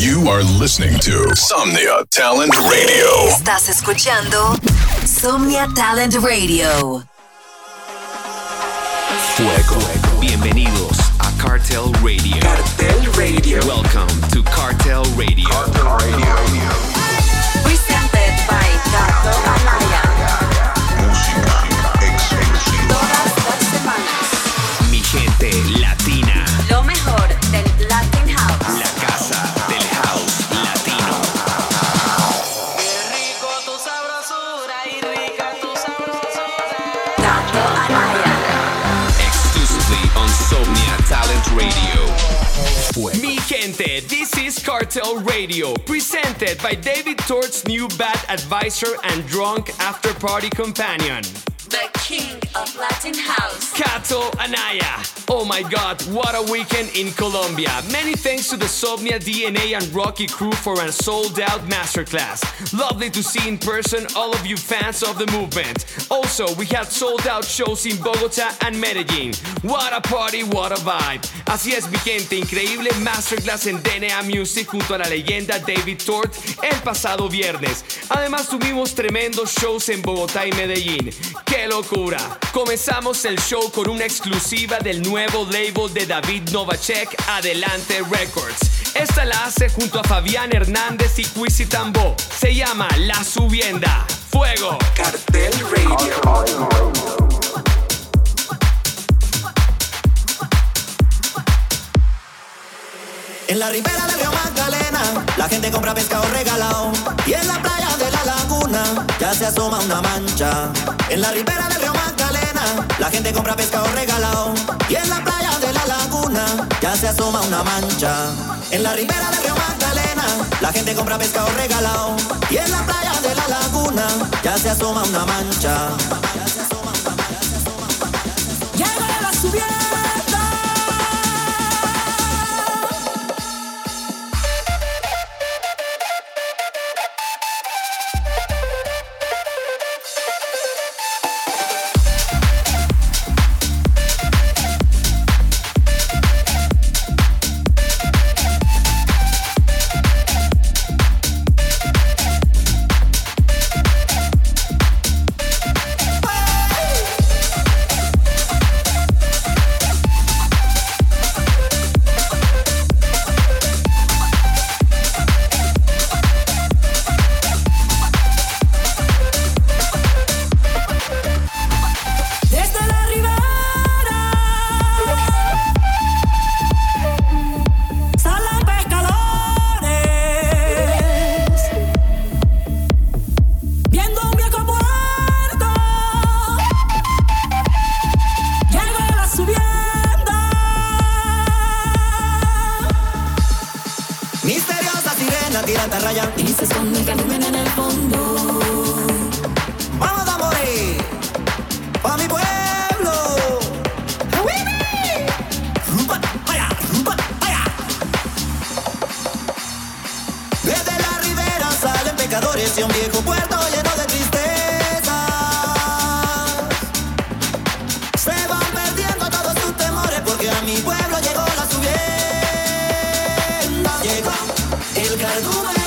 You are listening to Somnia Talent Radio. Estás escuchando Somnia Talent Radio. Fuego. Bienvenidos a Cartel Radio. Cartel Radio. Welcome to Cartel Radio. Cartel Radio. Presented by Gato Amaya. Todas las semanas. Mi gente this is Cartel Radio, presented by David Tort's new bad advisor and drunk after party companion. The king of Latin House. Cato Anaya. Oh my god, what a weekend in Colombia. Many thanks to the Somnia DNA and Rocky crew for a sold out masterclass. Lovely to see in person all of you fans of the movement. Also, we had sold out shows in Bogota and Medellin. What a party, what a vibe. Así es, mi gente, increíble masterclass en DNA Music junto a la leyenda David Tort el pasado viernes. Además, tuvimos tremendos shows en Bogotá y Medellín. ¡Qué locura! Comenzamos el show con una exclusiva del nuevo label de David Novacek, Adelante Records. Esta la hace junto a Fabián Hernández y Quisi Tambo. Se llama La Subienda. ¡Fuego! Cartel Radio. En la ribera del río Magdalena, la gente compra pescado regalado. Y ya se asoma una mancha. En la ribera del río Magdalena, la gente compra pescado regalado. Y en la playa de la laguna, ya se asoma una mancha. En la ribera del río Magdalena, la gente compra pescado regalado. Y en la playa de la laguna, ya se asoma una mancha. Llega la subienda. Pueblo llegó la subienda. Llegó el cardumen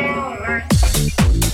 your life.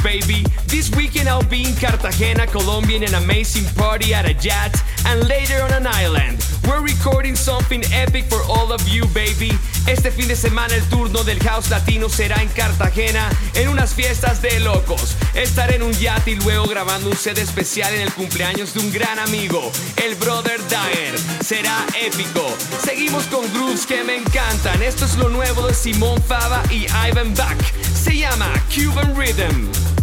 Baby. This weekend I'll be in Cartagena, Colombia in an amazing party at a yacht and later on an island. We're recording something epic for all of you, baby. Este fin de semana el turno del House Latino será en Cartagena en unas fiestas de locos. Estaré en un yate y luego grabando un set especial en el cumpleaños de un gran amigo, el Brother Dyer. Será épico. Seguimos con grooves que me encantan. Esto es lo nuevo de Simón Fava y Ivan Bach. Se llama Cuban Rhythm.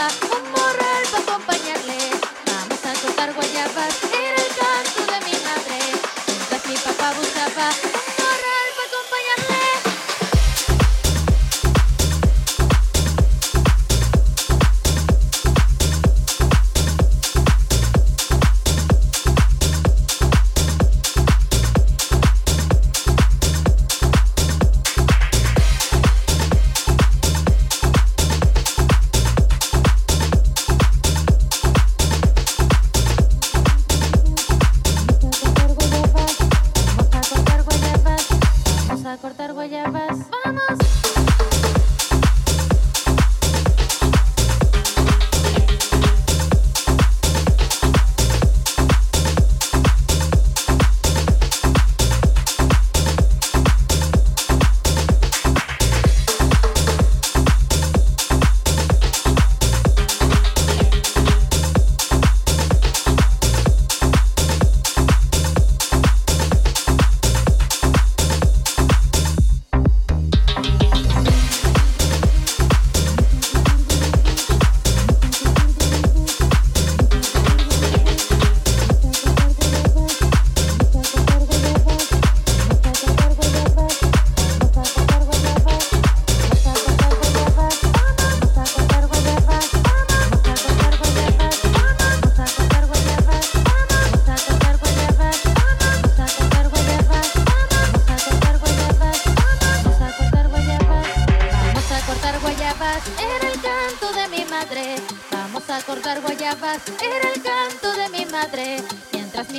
up.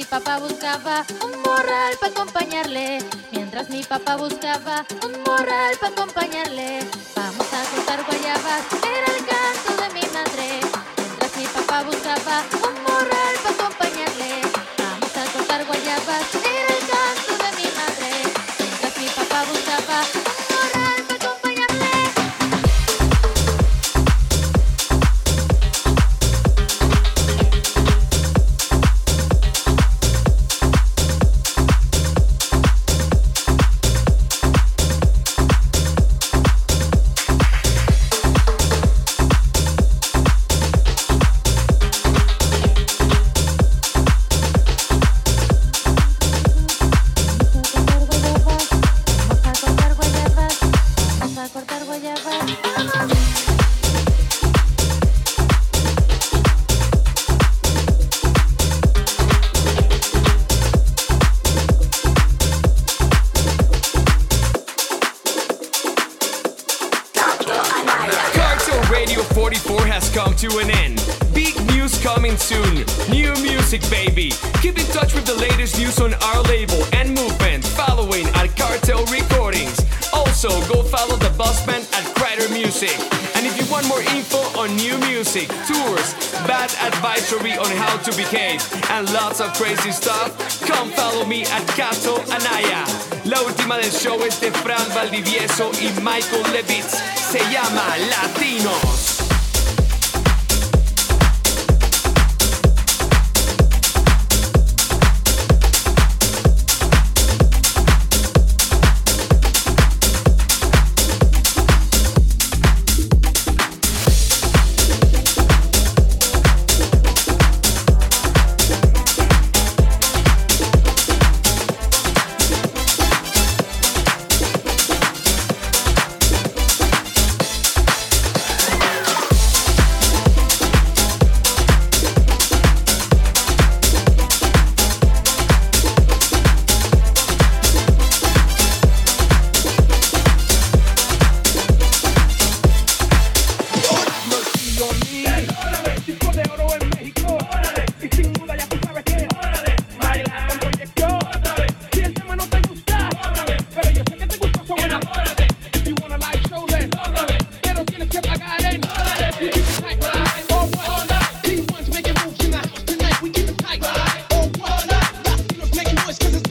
mi papá buscaba un morral para acompañarle. Mientras mi papá buscaba un morral para acompañarle. Vamos a cortar guayabas, era el canto de mi madre. Mientras mi papá buscaba un morral para acompañarle. Vamos a cortar guayabas. got advisory on how to behave and lots of crazy stuff. Come follow me at Cato Anaya. La última del show es de Fran Valdivieso y Michael Levitz. Se llama Latinos.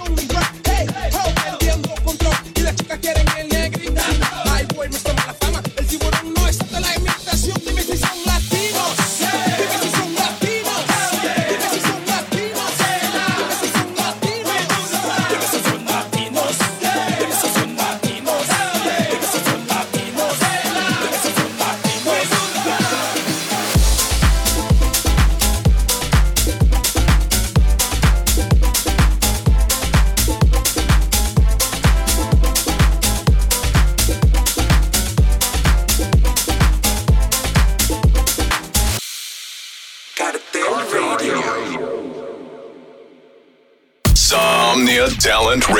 only